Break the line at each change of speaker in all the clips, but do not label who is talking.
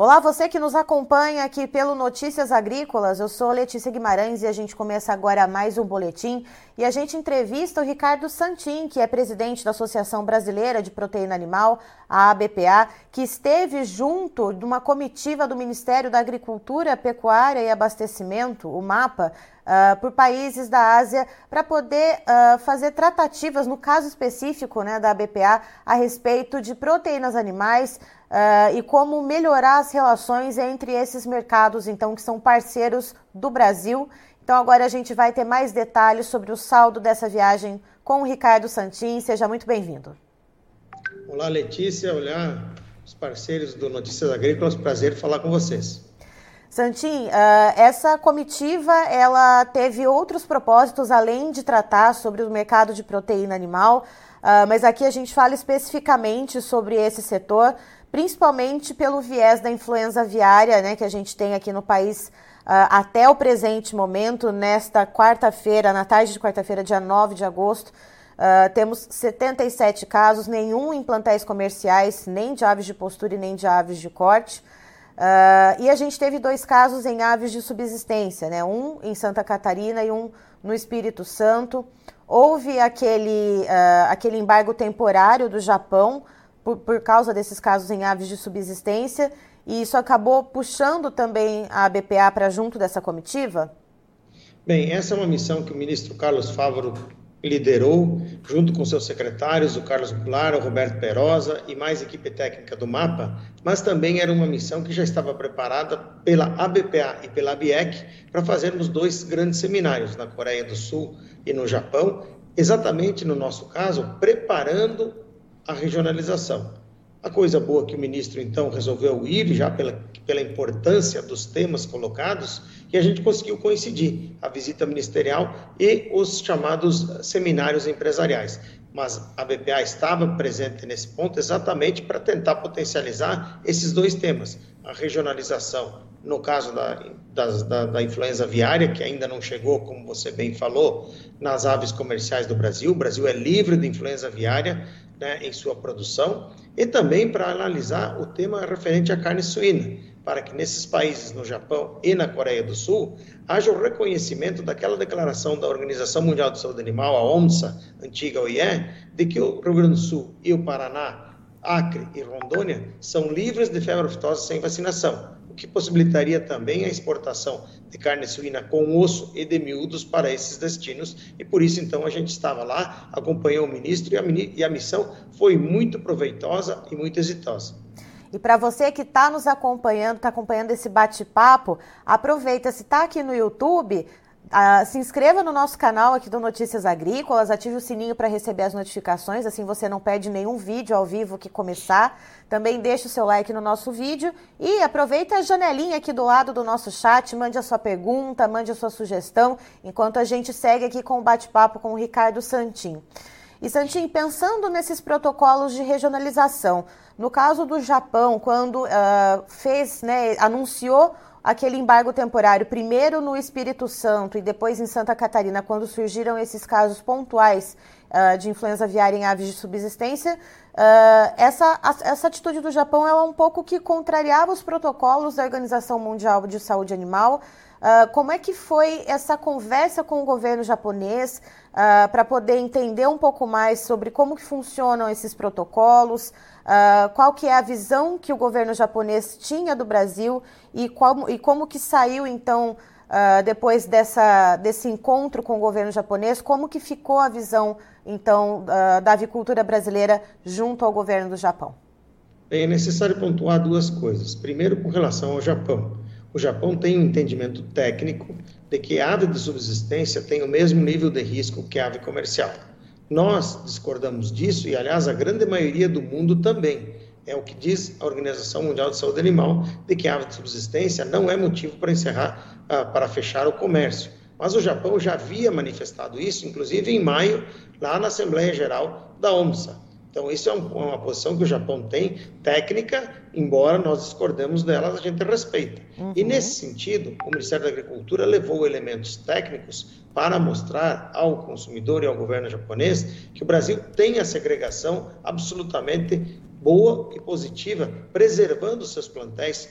Olá, você que nos acompanha aqui pelo Notícias Agrícolas. Eu sou Letícia Guimarães e a gente começa agora mais um boletim. E a gente entrevista o Ricardo Santin, que é presidente da Associação Brasileira de Proteína Animal, a ABPA, que esteve junto de uma comitiva do Ministério da Agricultura, Pecuária e Abastecimento, o MAPA, uh, por países da Ásia, para poder uh, fazer tratativas, no caso específico né, da ABPA, a respeito de proteínas animais, Uh, e como melhorar as relações entre esses mercados, então, que são parceiros do Brasil. Então, agora a gente vai ter mais detalhes sobre o saldo dessa viagem com o Ricardo Santin. Seja muito bem-vindo.
Olá, Letícia. Olá, os parceiros do Notícias Agrícolas. Prazer falar com vocês.
Santim, uh, essa comitiva ela teve outros propósitos além de tratar sobre o mercado de proteína animal, uh, mas aqui a gente fala especificamente sobre esse setor principalmente pelo viés da influenza aviária, né, que a gente tem aqui no país uh, até o presente momento, nesta quarta-feira, na tarde de quarta-feira, dia 9 de agosto. Uh, temos 77 casos, nenhum em plantéis comerciais, nem de aves de postura e nem de aves de corte. Uh, e a gente teve dois casos em aves de subsistência, né? um em Santa Catarina e um no Espírito Santo. Houve aquele, uh, aquele embargo temporário do Japão por, por causa desses casos em aves de subsistência, e isso acabou puxando também a BPA para junto dessa comitiva?
Bem, essa é uma missão que o ministro Carlos Fávaro liderou, junto com seus secretários, o Carlos Goulart, o Roberto Perosa e mais equipe técnica do MAPA, mas também era uma missão que já estava preparada pela ABPA e pela ABIEC para fazermos dois grandes seminários na Coreia do Sul e no Japão, exatamente no nosso caso, preparando a regionalização. A coisa boa que o ministro então resolveu ir, já pela, pela importância dos temas colocados, e a gente conseguiu coincidir a visita ministerial e os chamados seminários empresariais. Mas a BPA estava presente nesse ponto exatamente para tentar potencializar esses dois temas: a regionalização, no caso da, da, da, influenza aviária, que ainda não chegou, como você bem falou, nas aves comerciais do Brasil. O Brasil é livre de influenza aviária, né, em sua produção e também para analisar o tema referente à carne suína, para que nesses países, no Japão e na Coreia do Sul, haja o reconhecimento daquela declaração da Organização Mundial de Saúde Animal, a OMSA, antiga OIE, de que o Rio Grande do Sul e o Paraná, Acre e Rondônia são livres de febre aftosa sem vacinação que possibilitaria também a exportação de carne suína com osso e de miúdos para esses destinos. E por isso, então, a gente estava lá, acompanhou o ministro e a, e a missão foi muito proveitosa e muito exitosa.
E para você que está nos acompanhando, está acompanhando esse bate-papo, aproveita, se está aqui no YouTube, Uh, se inscreva no nosso canal aqui do Notícias Agrícolas, ative o sininho para receber as notificações, assim você não perde nenhum vídeo ao vivo que começar. Também deixe o seu like no nosso vídeo e aproveita a janelinha aqui do lado do nosso chat, mande a sua pergunta, mande a sua sugestão, enquanto a gente segue aqui com o bate-papo com o Ricardo Santin. E Santin, pensando nesses protocolos de regionalização, no caso do Japão, quando uh, fez, né, anunciou aquele embargo temporário, primeiro no Espírito Santo e depois em Santa Catarina, quando surgiram esses casos pontuais uh, de influenza aviária em aves de subsistência, uh, essa, a, essa atitude do Japão é um pouco que contrariava os protocolos da Organização Mundial de Saúde Animal. Uh, como é que foi essa conversa com o governo japonês uh, para poder entender um pouco mais sobre como que funcionam esses protocolos, uh, qual que é a visão que o governo japonês tinha do Brasil e, qual, e como que saiu então depois dessa, desse encontro com o governo japonês, como que ficou a visão então da avicultura brasileira junto ao governo do Japão?
Bem, é necessário pontuar duas coisas. Primeiro, com relação ao Japão. O Japão tem um entendimento técnico de que a ave de subsistência tem o mesmo nível de risco que a ave comercial. Nós discordamos disso e, aliás, a grande maioria do mundo também. É o que diz a Organização Mundial de Saúde Animal, de que a ave de subsistência não é motivo para encerrar, uh, para fechar o comércio. Mas o Japão já havia manifestado isso, inclusive em maio, lá na Assembleia Geral da OMSA. Então, isso é uma posição que o Japão tem, técnica, embora nós discordemos dela, a gente respeita. Uhum. E, nesse sentido, o Ministério da Agricultura levou elementos técnicos para mostrar ao consumidor e ao governo japonês que o Brasil tem a segregação absolutamente boa e positiva, preservando seus plantéis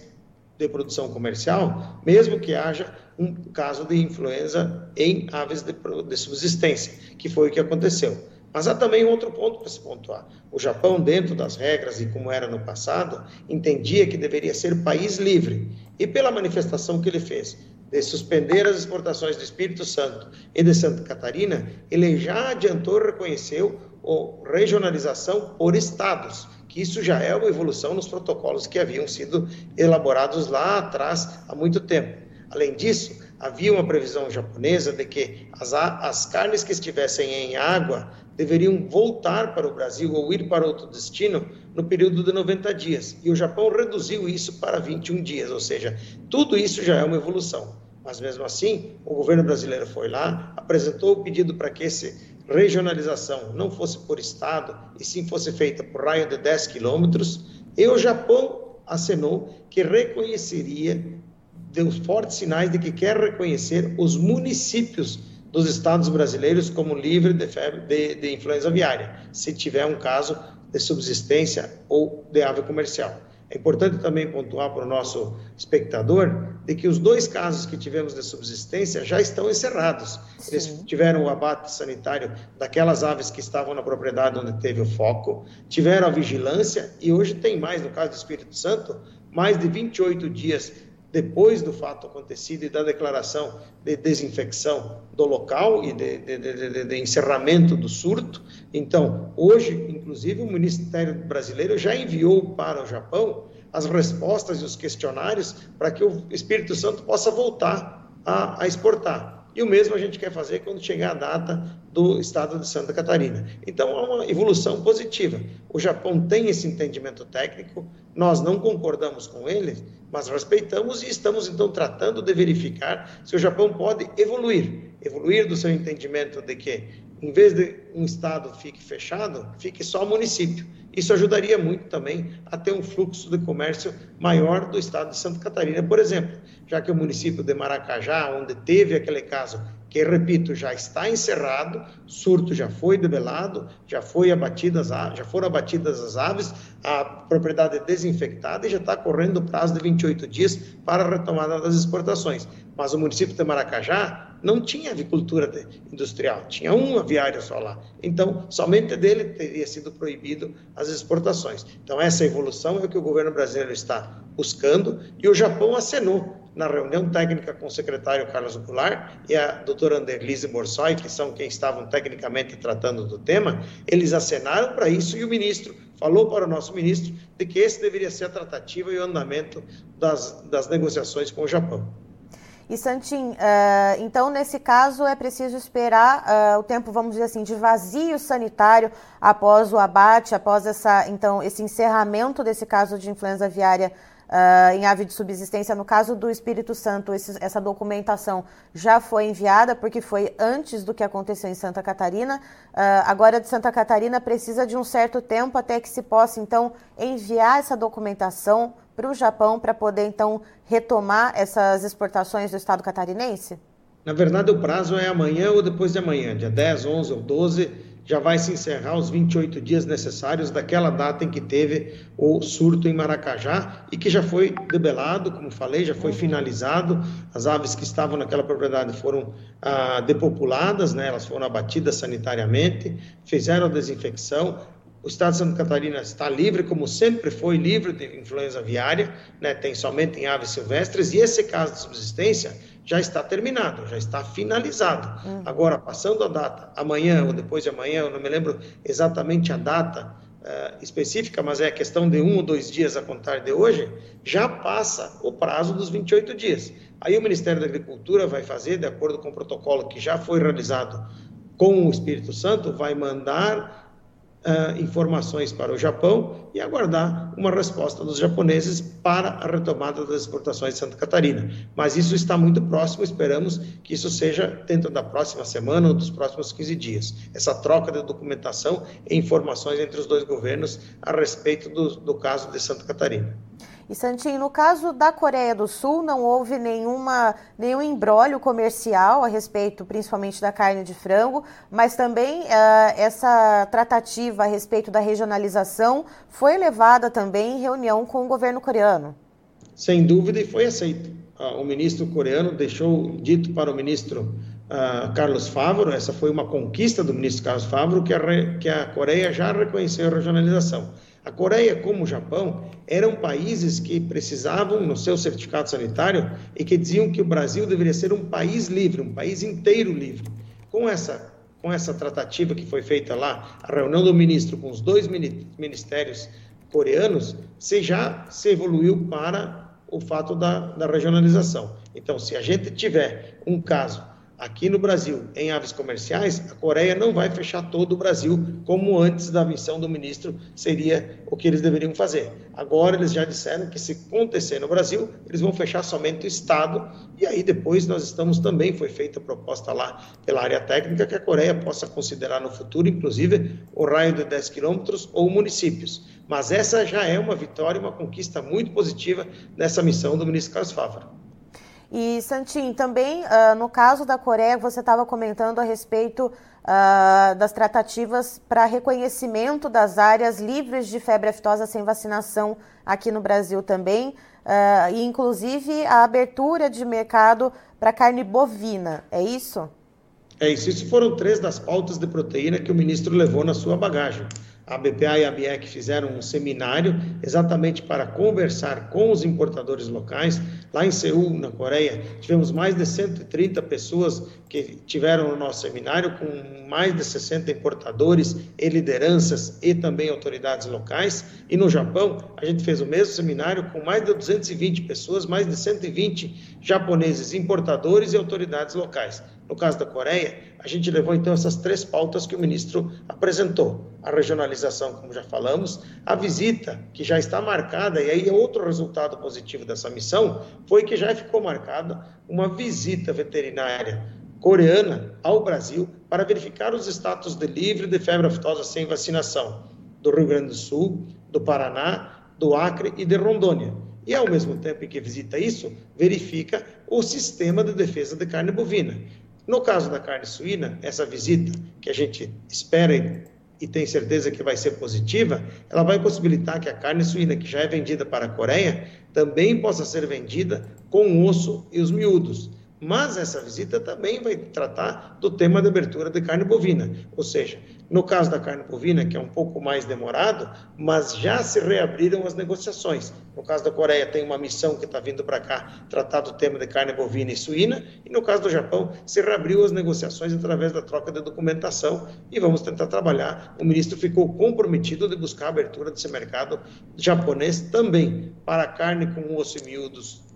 de produção comercial, mesmo que haja um caso de influenza em aves de, de subsistência, que foi o que aconteceu. Mas há também outro ponto para se pontuar. O Japão, dentro das regras e como era no passado, entendia que deveria ser país livre. E pela manifestação que ele fez de suspender as exportações do Espírito Santo e de Santa Catarina, ele já adiantou reconheceu a regionalização por estados, que isso já é uma evolução nos protocolos que haviam sido elaborados lá atrás há muito tempo. Além disso, havia uma previsão japonesa de que as, as carnes que estivessem em água deveriam voltar para o Brasil ou ir para outro destino no período de 90 dias. E o Japão reduziu isso para 21 dias, ou seja, tudo isso já é uma evolução. Mas mesmo assim, o governo brasileiro foi lá, apresentou o pedido para que essa regionalização não fosse por estado, e sim fosse feita por raio de 10 quilômetros, e o Japão acenou que reconheceria, deu fortes sinais de que quer reconhecer os municípios dos estados brasileiros como livre de, febre, de, de influenza aviária, se tiver um caso de subsistência ou de ave comercial. É importante também pontuar para o nosso espectador de que os dois casos que tivemos de subsistência já estão encerrados. Sim. Eles tiveram o abate sanitário daquelas aves que estavam na propriedade onde teve o foco, tiveram a vigilância e hoje tem mais, no caso do Espírito Santo, mais de 28 dias depois do fato acontecido e da declaração de desinfecção do local e de, de, de, de, encerramento do surto. Então, hoje, inclusive, o Ministério Brasileiro já enviou para o Japão as respostas e os questionários para que o Espírito Santo possa voltar a, a exportar. E o mesmo a gente quer fazer quando chegar a data do estado de Santa Catarina. Então, há uma evolução positiva. O Japão tem esse entendimento técnico, nós não concordamos com ele, mas respeitamos e estamos, então, tratando de verificar se o Japão pode evoluir evoluir do seu entendimento de que, em vez de um estado fique fechado, fique só município. Isso ajudaria muito também a ter um fluxo de comércio maior do estado de Santa Catarina, por exemplo, já que o município de Maracajá, onde teve aquele caso, que repito, já está encerrado, surto já foi debelado, já foi abatidas, já foram abatidas as aves, a propriedade é desinfectada e já está correndo o prazo de 28 dias para a retomada das exportações. Mas o município de Maracajá não tinha avicultura industrial, tinha um aviário só lá. Então, somente dele teria sido proibido as exportações. Então, essa evolução é o que o governo brasileiro está buscando e o Japão acenou na reunião técnica com o secretário Carlos Goulart e a doutora Anderlise Borsoi, que são quem estavam tecnicamente tratando do tema, eles acenaram para isso e o ministro falou para o nosso ministro de que esse deveria ser a tratativa e o andamento das, das negociações com o Japão.
E Santim, uh, então nesse caso é preciso esperar uh, o tempo, vamos dizer assim, de vazio sanitário após o abate, após essa, então, esse encerramento desse caso de influenza aviária uh, em ave de subsistência. No caso do Espírito Santo, esse, essa documentação já foi enviada porque foi antes do que aconteceu em Santa Catarina. agora de Santa Catarina precisa de um certo tempo até que se possa então enviar essa documentação para o Japão para poder então retomar essas exportações do estado catarinense?
Na verdade, o prazo é amanhã ou depois de amanhã, dia 10, 11 ou 12, já vai se encerrar os 28 dias necessários daquela data em que teve o surto em Maracajá e que já foi debelado, como falei, já foi finalizado. As aves que estavam naquela propriedade foram ah, depopuladas, né? elas foram abatidas sanitariamente, fizeram a desinfecção, o estado de Santa Catarina está livre, como sempre foi livre de influenza aviária, né? tem somente em aves silvestres, e esse caso de subsistência já está terminado, já está finalizado. Uhum. Agora, passando a data, amanhã ou depois de amanhã, eu não me lembro exatamente a data uh, específica, mas é a questão de um ou dois dias a contar de hoje, já passa o prazo dos 28 dias. Aí o Ministério da Agricultura vai fazer, de acordo com o protocolo que já foi realizado com o Espírito Santo, vai mandar uh, informações para o Japão e aguardar uma resposta dos japoneses para a retomada das exportações de Santa Catarina. Mas isso está muito próximo, esperamos que isso seja dentro da próxima semana ou dos próximos 15 dias. Essa troca de documentação e informações entre os dois governos a respeito do, do caso de Santa Catarina.
E Santinho, no caso da Coreia do Sul, não houve nenhuma, nenhum embrólio comercial a respeito, principalmente da carne de frango, mas também uh, essa tratativa a respeito da regionalização foi levada também em reunião com o governo coreano.
Sem dúvida, e foi aceito. Uh, o ministro coreano deixou dito para o ministro uh, Carlos Favaro, essa foi uma conquista do ministro Carlos Favaro, que a, que a Coreia já reconheceu a regionalização. A Coreia, como o Japão, eram países que precisavam, no seu certificado sanitário, e que diziam que o Brasil deveria ser um país livre, um país inteiro livre. Com essa, com essa tratativa que foi feita lá, a reunião do ministro com os dois ministérios coreanos, se já se evoluiu para o fato da, da regionalização. Então, se a gente tiver um caso Aqui no Brasil, em aves comerciais, a Coreia não vai fechar todo o Brasil, como antes da missão do ministro seria o que eles deveriam fazer. Agora eles já disseram que se acontecer no Brasil, eles vão fechar somente o Estado, e aí depois nós estamos também, foi feita a proposta lá pela área técnica, que a Coreia possa considerar no futuro, inclusive, o raio de 10 quilômetros ou municípios. Mas essa já é uma vitória, uma conquista muito positiva nessa missão do ministro Carlos Fávaro.
E, Santin, também uh, no caso da Coreia, você estava comentando a respeito uh, das tratativas para reconhecimento das áreas livres de febre aftosa sem vacinação aqui no Brasil também, uh, e inclusive a abertura de mercado para carne bovina, é isso?
É isso. Isso foram três das pautas de proteína que o ministro levou na sua bagagem a BPA e a BIEC fizeram um seminário exatamente para conversar com os importadores locais. Lá em Seul, na Coreia, tivemos mais de 130 pessoas que tiveram no nosso seminário, com mais de 60 importadores e lideranças e também autoridades locais. E no Japão, a gente fez o mesmo seminário com mais de 220 pessoas, mais de 120 japoneses importadores e autoridades locais. No caso da Coreia, a gente levou então essas três pautas que o ministro apresentou: a regionalização, como já falamos, a visita, que já está marcada, e aí outro resultado positivo dessa missão, foi que já ficou marcada uma visita veterinária coreana ao Brasil para verificar os status de livre de febre aftosa sem vacinação do Rio Grande do Sul, do Paraná, do Acre e de Rondônia. E, ao mesmo tempo que visita isso, verifica o sistema de defesa de carne bovina. No caso da carne suína, essa visita que a gente espera e, tem certeza que vai ser positiva, ela vai possibilitar que a carne suína que já é vendida para a Coreia também possa ser vendida com o osso e os miúdos. Mas essa visita também vai tratar do tema da abertura de carne bovina, ou seja, no caso da carne bovina, que é um pouco mais demorado, mas já se reabriram as negociações. No caso da Coreia, tem uma missão que está vindo para cá tratar do tema de carne bovina e suína, e no caso do Japão, se reabriu as negociações através da troca de documentação e vamos tentar trabalhar. O ministro ficou comprometido de buscar a abertura desse mercado japonês também para carne com osso e miúdos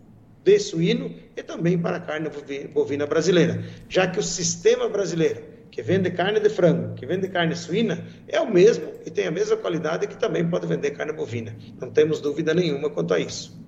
de suíno e também para a carne bovina brasileira, já que o sistema brasileiro que vende carne de frango, que vende carne suína, é o mesmo e tem a mesma qualidade que também pode vender carne bovina. Não temos dúvida nenhuma quanto a isso.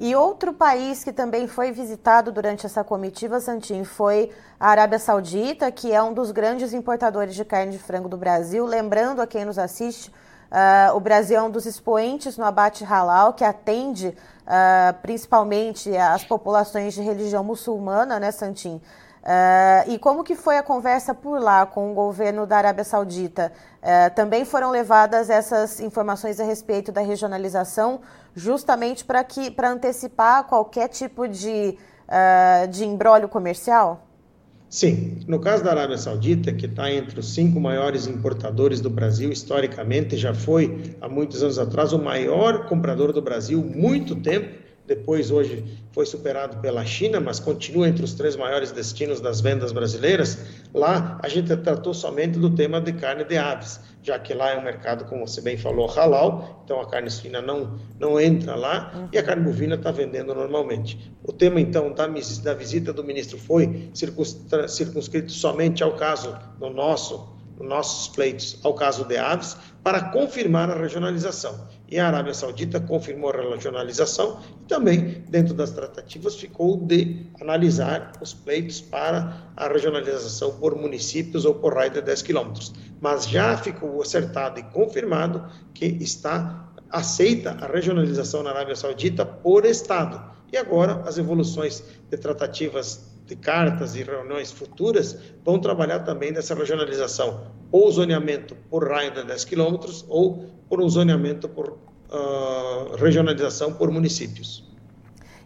E outro país que também foi visitado durante essa comitiva, Santim, foi a Arábia Saudita, que é um dos grandes importadores de carne de frango do Brasil. Lembrando a quem nos assiste, uh, o Brasil é um dos expoentes no abate halal, que atende uh, principalmente as populações de religião muçulmana, né, Santim? Uh, e como que foi a conversa por lá com o governo da Arábia Saudita? Uh, também foram levadas essas informações a respeito da regionalização, justamente para que para antecipar qualquer tipo de, uh, de embrólio comercial?
Sim, no caso da Arábia Saudita, que está entre os cinco maiores importadores do Brasil, historicamente já foi há muitos anos atrás o maior comprador do Brasil, muito tempo depois hoje foi superado pela China, mas continua entre os três maiores destinos das vendas brasileiras. Lá a gente tratou somente do tema de carne de aves, já que lá é um mercado, como você bem falou, halal, então a carne suína não, não entra lá uhum. e a carne bovina está vendendo normalmente. O tema, então, da, da visita do ministro foi circunscrito somente ao caso do nosso nossos pleitos ao caso de aves para confirmar a regionalização. E a Arábia Saudita confirmou a regionalização e também, dentro das tratativas, ficou de analisar os pleitos para a regionalização por municípios ou por raio de 10 quilômetros. Mas já ficou acertado e confirmado que está aceita a regionalização na Arábia Saudita por Estado. E agora as evoluções de tratativas de cartas e reuniões futuras vão trabalhar também nessa regionalização, ou zoneamento por raio de 10 quilômetros, ou por um zoneamento por uh, regionalização por municípios.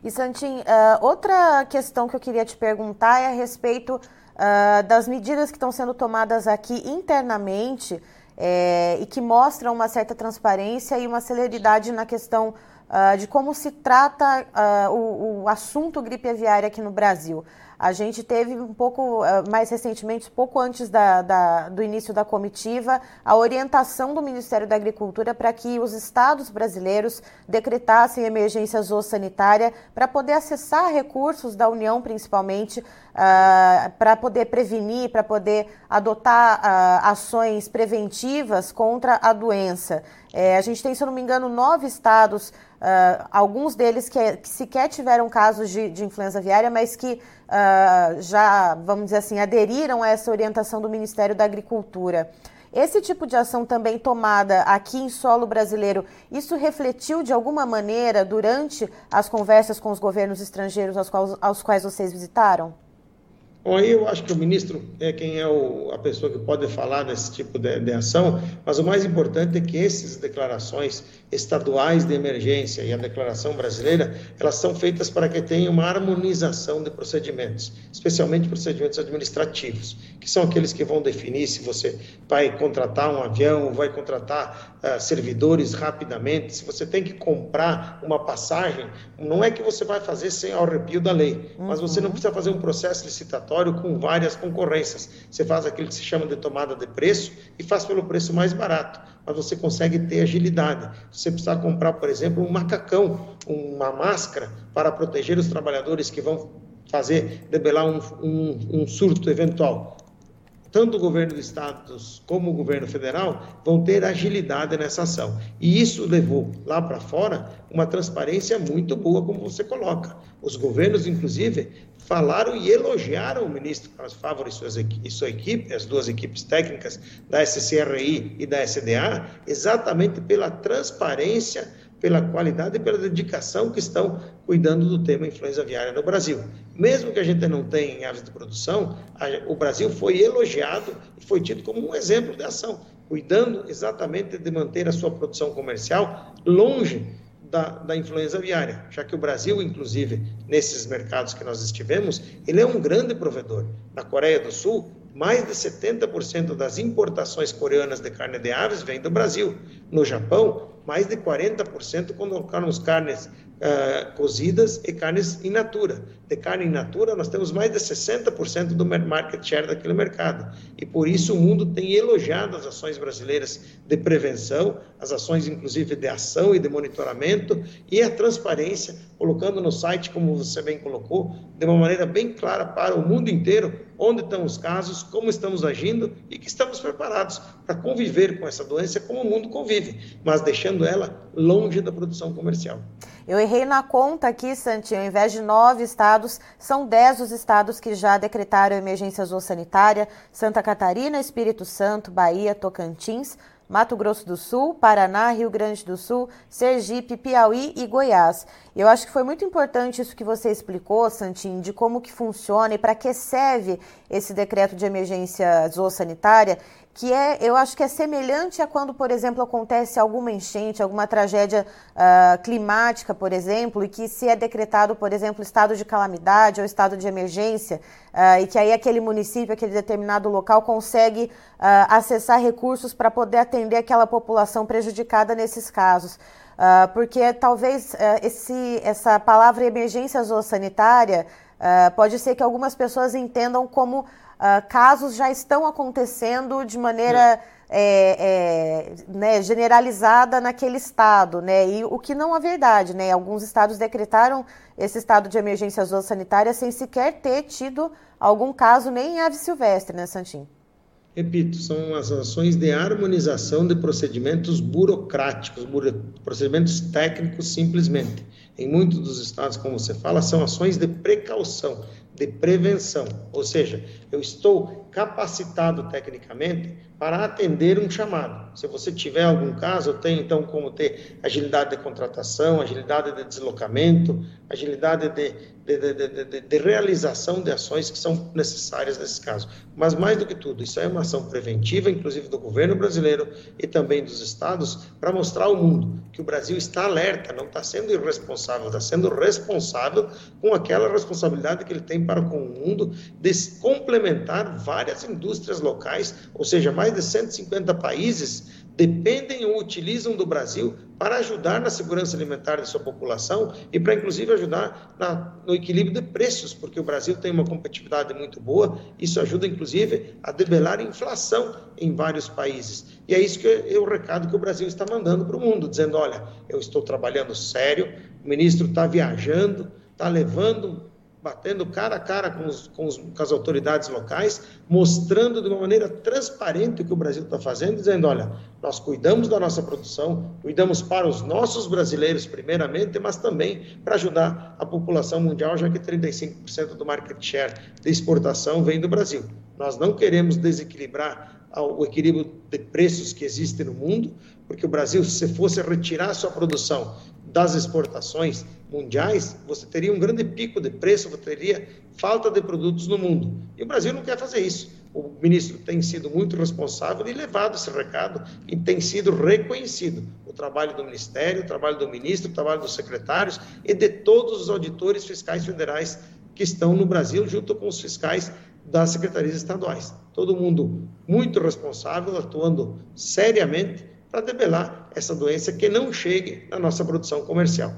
E Santin, uh, outra questão que eu queria te perguntar é a respeito uh, das medidas que estão sendo tomadas aqui internamente é, e que mostram uma certa transparência e uma celeridade na questão uh, de como se trata uh, o, o, assunto gripe aviária aqui no Brasil. A gente teve um pouco, uh, mais recentemente, pouco antes da, da, do início da comitiva, a orientação do Ministério da Agricultura para que os estados brasileiros decretassem emergência zoossanitária para poder acessar recursos da União, principalmente, uh, para poder prevenir, para poder adotar uh, ações preventivas contra a doença. É, a gente tem, se eu não me engano, nove estados, uh, alguns deles que, que, sequer tiveram casos de, de influenza aviária, mas que uh, já, vamos dizer assim, aderiram a essa orientação do Ministério da Agricultura. Esse tipo de ação também tomada aqui em solo brasileiro, isso refletiu de alguma maneira durante as conversas com os governos estrangeiros aos quais, aos quais vocês visitaram?
Bom, aí eu acho que o ministro é quem é o, a pessoa que pode falar desse tipo de, de, ação, mas o mais importante é que essas declarações estaduais de emergência e a declaração brasileira, elas são feitas para que tenha uma harmonização de procedimentos, especialmente procedimentos administrativos, que são aqueles que vão definir se você vai contratar um avião, vai contratar uh, servidores rapidamente, se você tem que comprar uma passagem, não é que você vai fazer sem ao arrepio da lei, mas você não uhum. precisa fazer um processo licitatório com várias concorrências. Você faz aquilo que se chama de tomada de preço e faz pelo preço mais barato, mas você consegue ter agilidade. Você precisa comprar, por exemplo, um macacão, uma máscara para proteger os trabalhadores que vão fazer, debelar um, um, um surto eventual tanto o governo do estado como o governo federal vão ter agilidade nessa ação. E isso levou lá para fora uma transparência muito boa, como você coloca. Os governos, inclusive, falaram e elogiaram o ministro Carlos Fávaro e, e sua equipe, as duas equipes técnicas da SCRI e da SDA, exatamente pela transparência pela qualidade e pela dedicação que estão cuidando do tema influenza aviária no Brasil. Mesmo que a gente não tenha em aves de produção, a, o Brasil foi elogiado e foi tido como um exemplo de ação, cuidando exatamente de manter a sua produção comercial longe da, da influenza aviária, já que o Brasil, inclusive, nesses mercados que nós estivemos, ele é um grande provedor. Na Coreia do Sul, mais de 70% das importações coreanas de carne de aves vem do Brasil. No Japão, mais de 40% colocaram carnes uh, cozidas e carnes in natura. De carne in natura, nós temos mais de 60% do market share daquele mercado. E por isso o mundo tem elogiado as ações brasileiras de prevenção, as ações inclusive de ação e de monitoramento e a transparência, colocando no site, como você bem colocou, de uma maneira bem clara para o mundo inteiro, onde estão os casos, como estamos agindo e que estamos preparados para conviver com essa doença como o mundo convive, mas deixando ela longe da produção comercial.
Eu errei na conta aqui, Santinho. Ao invés de nove estados, são dez os estados que já decretaram emergência zoossanitária: Santa Catarina, Espírito Santo, Bahia, Tocantins, Mato Grosso do Sul, Paraná, Rio Grande do Sul, Sergipe, Piauí e Goiás. Eu acho que foi muito importante isso que você explicou, Santinho, de como que funciona e para que serve esse decreto de emergência zoossanitária que é, eu acho que é semelhante a quando, por exemplo, acontece alguma enchente, alguma tragédia uh, climática, por exemplo, e que se é decretado, por exemplo, estado de calamidade ou estado de emergência, uh, e que aí aquele município, aquele determinado local consegue uh, acessar recursos para poder atender aquela população prejudicada nesses casos. Porque talvez esse, essa palavra emergência zoossanitária pode ser que algumas pessoas entendam como uh, casos já estão acontecendo de maneira é, é, né, generalizada naquele estado, né? E o que não é verdade, né? Alguns estados decretaram esse estado de emergência sanitária sem sequer ter tido algum caso nem em ave silvestre, né, Santim?
Repito, são as ações de harmonização de procedimentos burocráticos, procedimentos técnicos simplesmente. Em muitos dos estados, como você fala, são ações de precaução de prevenção, ou seja, eu estou capacitado tecnicamente para atender um chamado. Se você tiver algum caso, tenho então como ter agilidade de contratação, agilidade de deslocamento, agilidade de, de, de, de, realização de ações que são necessárias nesse caso. Mas mais do que tudo, isso é uma ação preventiva, inclusive do governo brasileiro e também dos estados, para mostrar ao mundo que o Brasil está alerta, não está sendo irresponsável, está sendo responsável com aquela responsabilidade que ele tem para com o mundo de complementar várias indústrias locais, ou seja, mais de 150 países dependem ou utilizam do Brasil para ajudar na segurança alimentar de sua população e para, inclusive, ajudar na, no equilíbrio de preços, porque o Brasil tem uma competitividade muito boa, isso ajuda, inclusive, a debelar a inflação em vários países. E é isso que é, é o recado que o Brasil está mandando para o mundo, dizendo: olha, eu estou trabalhando sério, o ministro está viajando, está levando batendo cara a cara com, os, com, os, com, as autoridades locais, mostrando de uma maneira transparente o que o Brasil está fazendo, dizendo: olha, nós cuidamos da nossa produção, cuidamos para os nossos brasileiros, primeiramente, mas também para ajudar a população mundial, já que 35% do market share de exportação vem do Brasil. Nós não queremos desequilibrar o equilíbrio de preços que existe no mundo, porque o Brasil, se fosse retirar sua produção das exportações mundiais, você teria um grande pico de preço, você teria falta de produtos no mundo. E o Brasil não quer fazer isso. O ministro tem sido muito responsável e levado esse recado e tem sido reconhecido o trabalho do ministério, o trabalho do ministro, o trabalho dos secretários e de todos os auditores fiscais federais que estão no Brasil, junto com os fiscais das secretarias estaduais. Todo mundo muito responsável, atuando seriamente para debelar essa doença que não chegue na nossa produção comercial.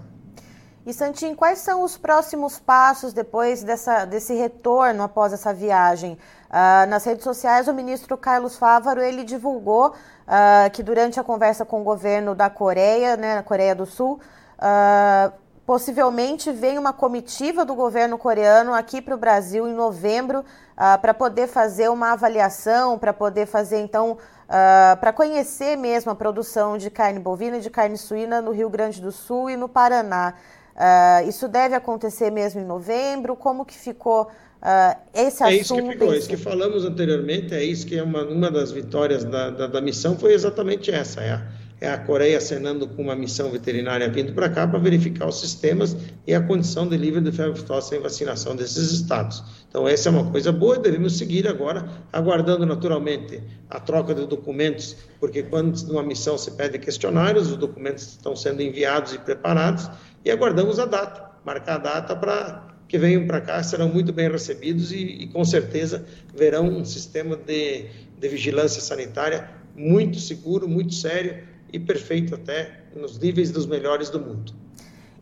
E Santim, quais são os próximos passos depois dessa, desse retorno após essa viagem? Uh, nas redes sociais, o ministro Carlos Fávaro ele divulgou uh, que durante a conversa com o governo da Coreia, né, na Coreia do Sul, uh, possivelmente vem uma comitiva do governo coreano aqui para o Brasil em novembro para poder fazer uma avaliação, para poder fazer então Uh, para conhecer mesmo a produção de carne bovina e de carne suína no Rio Grande do Sul e no Paraná. Uh, isso deve acontecer mesmo em novembro? Como que ficou uh, esse
é assunto? É isso que ficou, é isso que falamos anteriormente, é isso que é uma, uma das vitórias da, da, da missão, foi exatamente essa, é a, é a Coreia acenando com uma missão veterinária vindo para cá para verificar os sistemas e a condição de livre de febre aftosa em vacinação desses estados. Então, essa é uma coisa boa, devemos seguir agora, aguardando naturalmente a troca de documentos, porque quando numa missão se pede questionários, os documentos estão sendo enviados e preparados, e aguardamos a data, marcar a data para que venham para cá, serão muito bem recebidos e, e, com certeza verão um sistema de, de vigilância sanitária muito seguro, muito sério e perfeito até nos níveis dos melhores do mundo.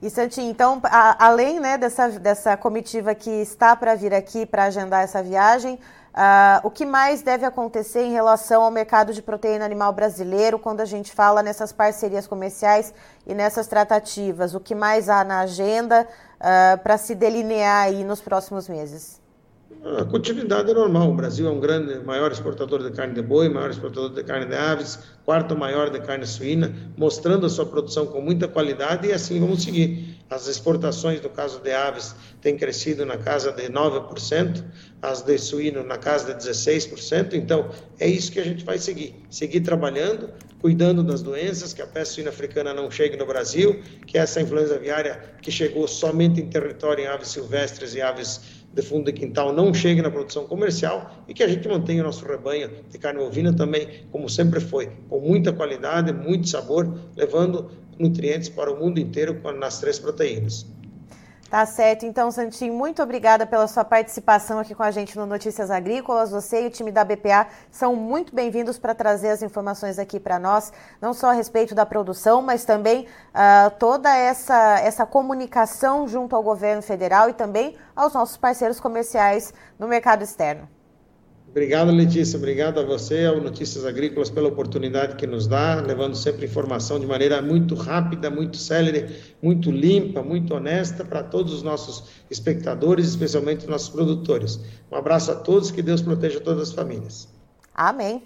E Santinho, então, a, além né, dessa, dessa comitiva que está para vir aqui para agendar essa viagem, uh, o que mais deve acontecer em relação ao mercado de proteína animal brasileiro quando a gente fala nessas parcerias comerciais e nessas tratativas? O que mais há na agenda uh, para se delinear aí nos próximos meses?
A continuidade é normal. O Brasil é um grande, maior exportador de carne de boi, maior exportador de carne de aves, quarto maior de carne suína, mostrando a sua produção com muita qualidade e assim vamos seguir. As exportações, no caso de aves, têm crescido na casa de 9%, as de suíno na casa de 16%. Então, é isso que a gente vai seguir. Seguir trabalhando, cuidando das doenças, que a peste suína africana não chegue no Brasil, que essa influenza aviária que chegou somente em território em aves silvestres e aves de fundo de quintal não chegue na produção comercial e que a gente mantenha o nosso rebanho de carne bovina também, como sempre foi, com muita qualidade, muito sabor, levando nutrientes para o mundo inteiro nas três proteínas.
Tá certo. Então, Santinho, muito obrigada pela sua participação aqui com a gente no Notícias Agrícolas. Você e o time da BPA são muito bem-vindos para trazer as informações aqui para nós, não só a respeito da produção, mas também uh, toda essa, essa comunicação junto ao governo federal e também aos nossos parceiros comerciais no mercado externo.
Obrigado, Letícia. Obrigado a você, ao Notícias Agrícolas, pela oportunidade que nos dá, levando sempre informação de maneira muito rápida, muito célere, muito limpa, muito honesta para todos os nossos espectadores, especialmente os nossos produtores. Um abraço a todos, que Deus proteja todas as famílias.
Amém.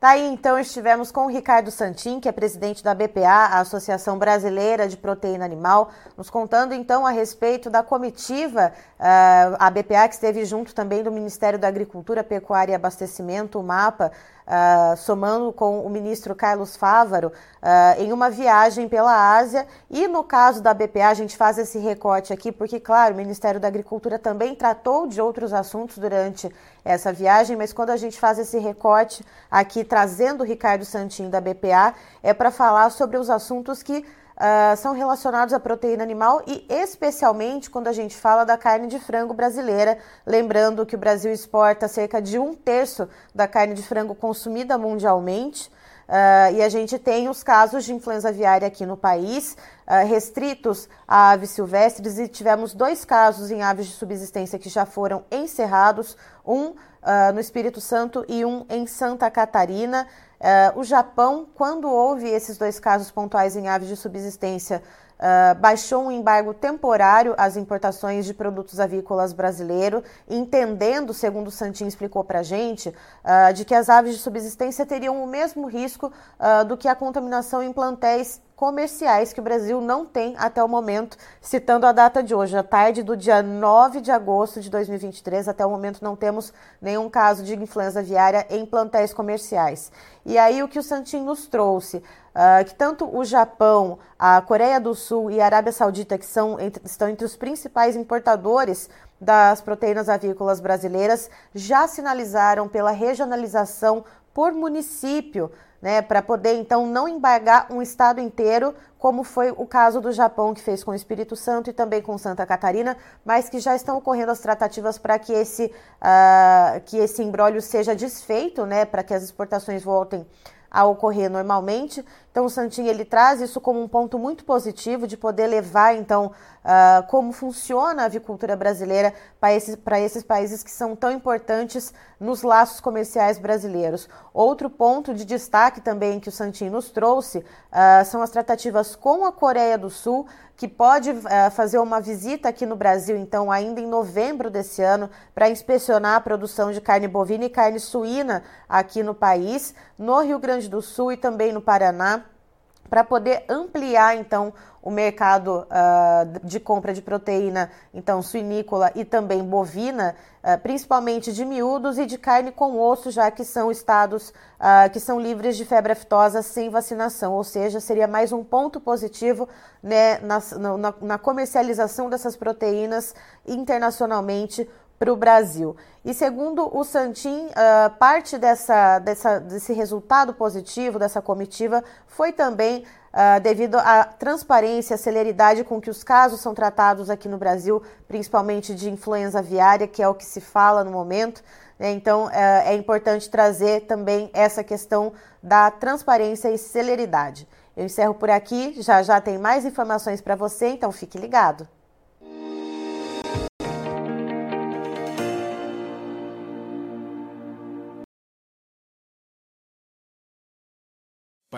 Tá então estivemos com o Ricardo Santin, que é presidente da BPA, a Associação Brasileira de Proteína Animal, nos contando então a respeito da comitiva, uh, a BPA que esteve junto também do Ministério da Agricultura, Pecuária e Abastecimento, o MAPA, uh, somando com o ministro Carlos Fávaro, uh, em uma viagem pela Ásia. E no caso da BPA, a gente faz esse recorte aqui, porque, claro, o Ministério da Agricultura também tratou de outros assuntos durante essa viagem, mas quando a gente faz esse recorte aqui, trazendo o Ricardo Santin da BPA, é para falar sobre os assuntos que uh, são relacionados à proteína animal e especialmente quando a gente fala da carne de frango brasileira. Lembrando que o Brasil exporta cerca de um terço da carne de frango consumida mundialmente. Uh, e a gente tem os casos de influenza aviária aqui no país, uh, restritos a aves silvestres, e tivemos dois casos em aves de subsistência que já foram encerrados, um uh, no Espírito Santo e um em Santa Catarina. Uh, o Japão, quando houve esses dois casos pontuais em aves de subsistência, uh, baixou um embargo temporário às importações de produtos avícolas brasileiros, entendendo, segundo o Santin explicou para a gente, uh, de que as aves de subsistência teriam o mesmo risco do que a contaminação em plantéis comerciais que o Brasil não tem até o momento, citando a data de hoje, a tarde do dia 9 de agosto de 2023. Até o momento não temos nenhum caso de influenza aviária em plantéis comerciais. E aí o que o Santin nos trouxe, uh, que tanto o Japão, a Coreia do Sul e a Arábia Saudita, que são, entre, estão entre os principais importadores das proteínas avícolas brasileiras, já sinalizaram pela regionalização por município né, para poder então não embargar um estado inteiro, como foi o caso do Japão que fez com o Espírito Santo e também com Santa Catarina, mas que já estão ocorrendo as tratativas para que esse uh, que esse embrólio seja desfeito, né, para que as exportações voltem a ocorrer normalmente. Então o Santinho ele traz isso como um ponto muito positivo de poder levar então uh, como funciona a avicultura brasileira para esses, esses países que são tão importantes nos laços comerciais brasileiros. Outro ponto de destaque também que o Santinho nos trouxe uh, são as tratativas com a Coreia do Sul que pode uh, fazer uma visita aqui no Brasil, então, ainda em novembro desse ano, para inspecionar a produção de carne bovina e carne suína aqui no país, no Rio Grande do Sul e também no Paraná para poder ampliar então o mercado uh, de compra de proteína, então suinícola e também bovina, uh, principalmente de miúdos e de carne com osso, já que são estados uh, que são livres de febre aftosa sem vacinação, ou seja, seria mais um ponto positivo né, na, na, na comercialização dessas proteínas internacionalmente para o Brasil. E segundo o Santin, uh, parte dessa, dessa, desse resultado positivo dessa comitiva foi também uh, devido à transparência, à celeridade com que os casos são tratados aqui no Brasil, principalmente de influenza aviária, que é o que se fala no momento. Né? Então, uh, é importante trazer também essa questão da transparência e celeridade. Eu encerro por aqui, já já tem mais informações para você, então fique ligado.